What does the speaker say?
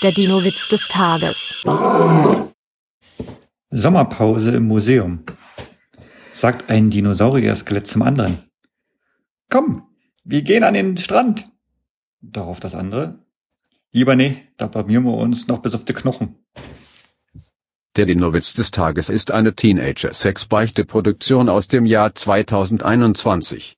Der Dino-Witz des Tages. Sommerpause im Museum. Sagt ein Dinosaurier-Skelett zum anderen. Komm, wir gehen an den Strand. Darauf das andere. Lieber nee, da blamieren wir uns noch bis auf die Knochen. Der Dino-Witz des Tages ist eine Teenager-Sex-Beichte-Produktion aus dem Jahr 2021.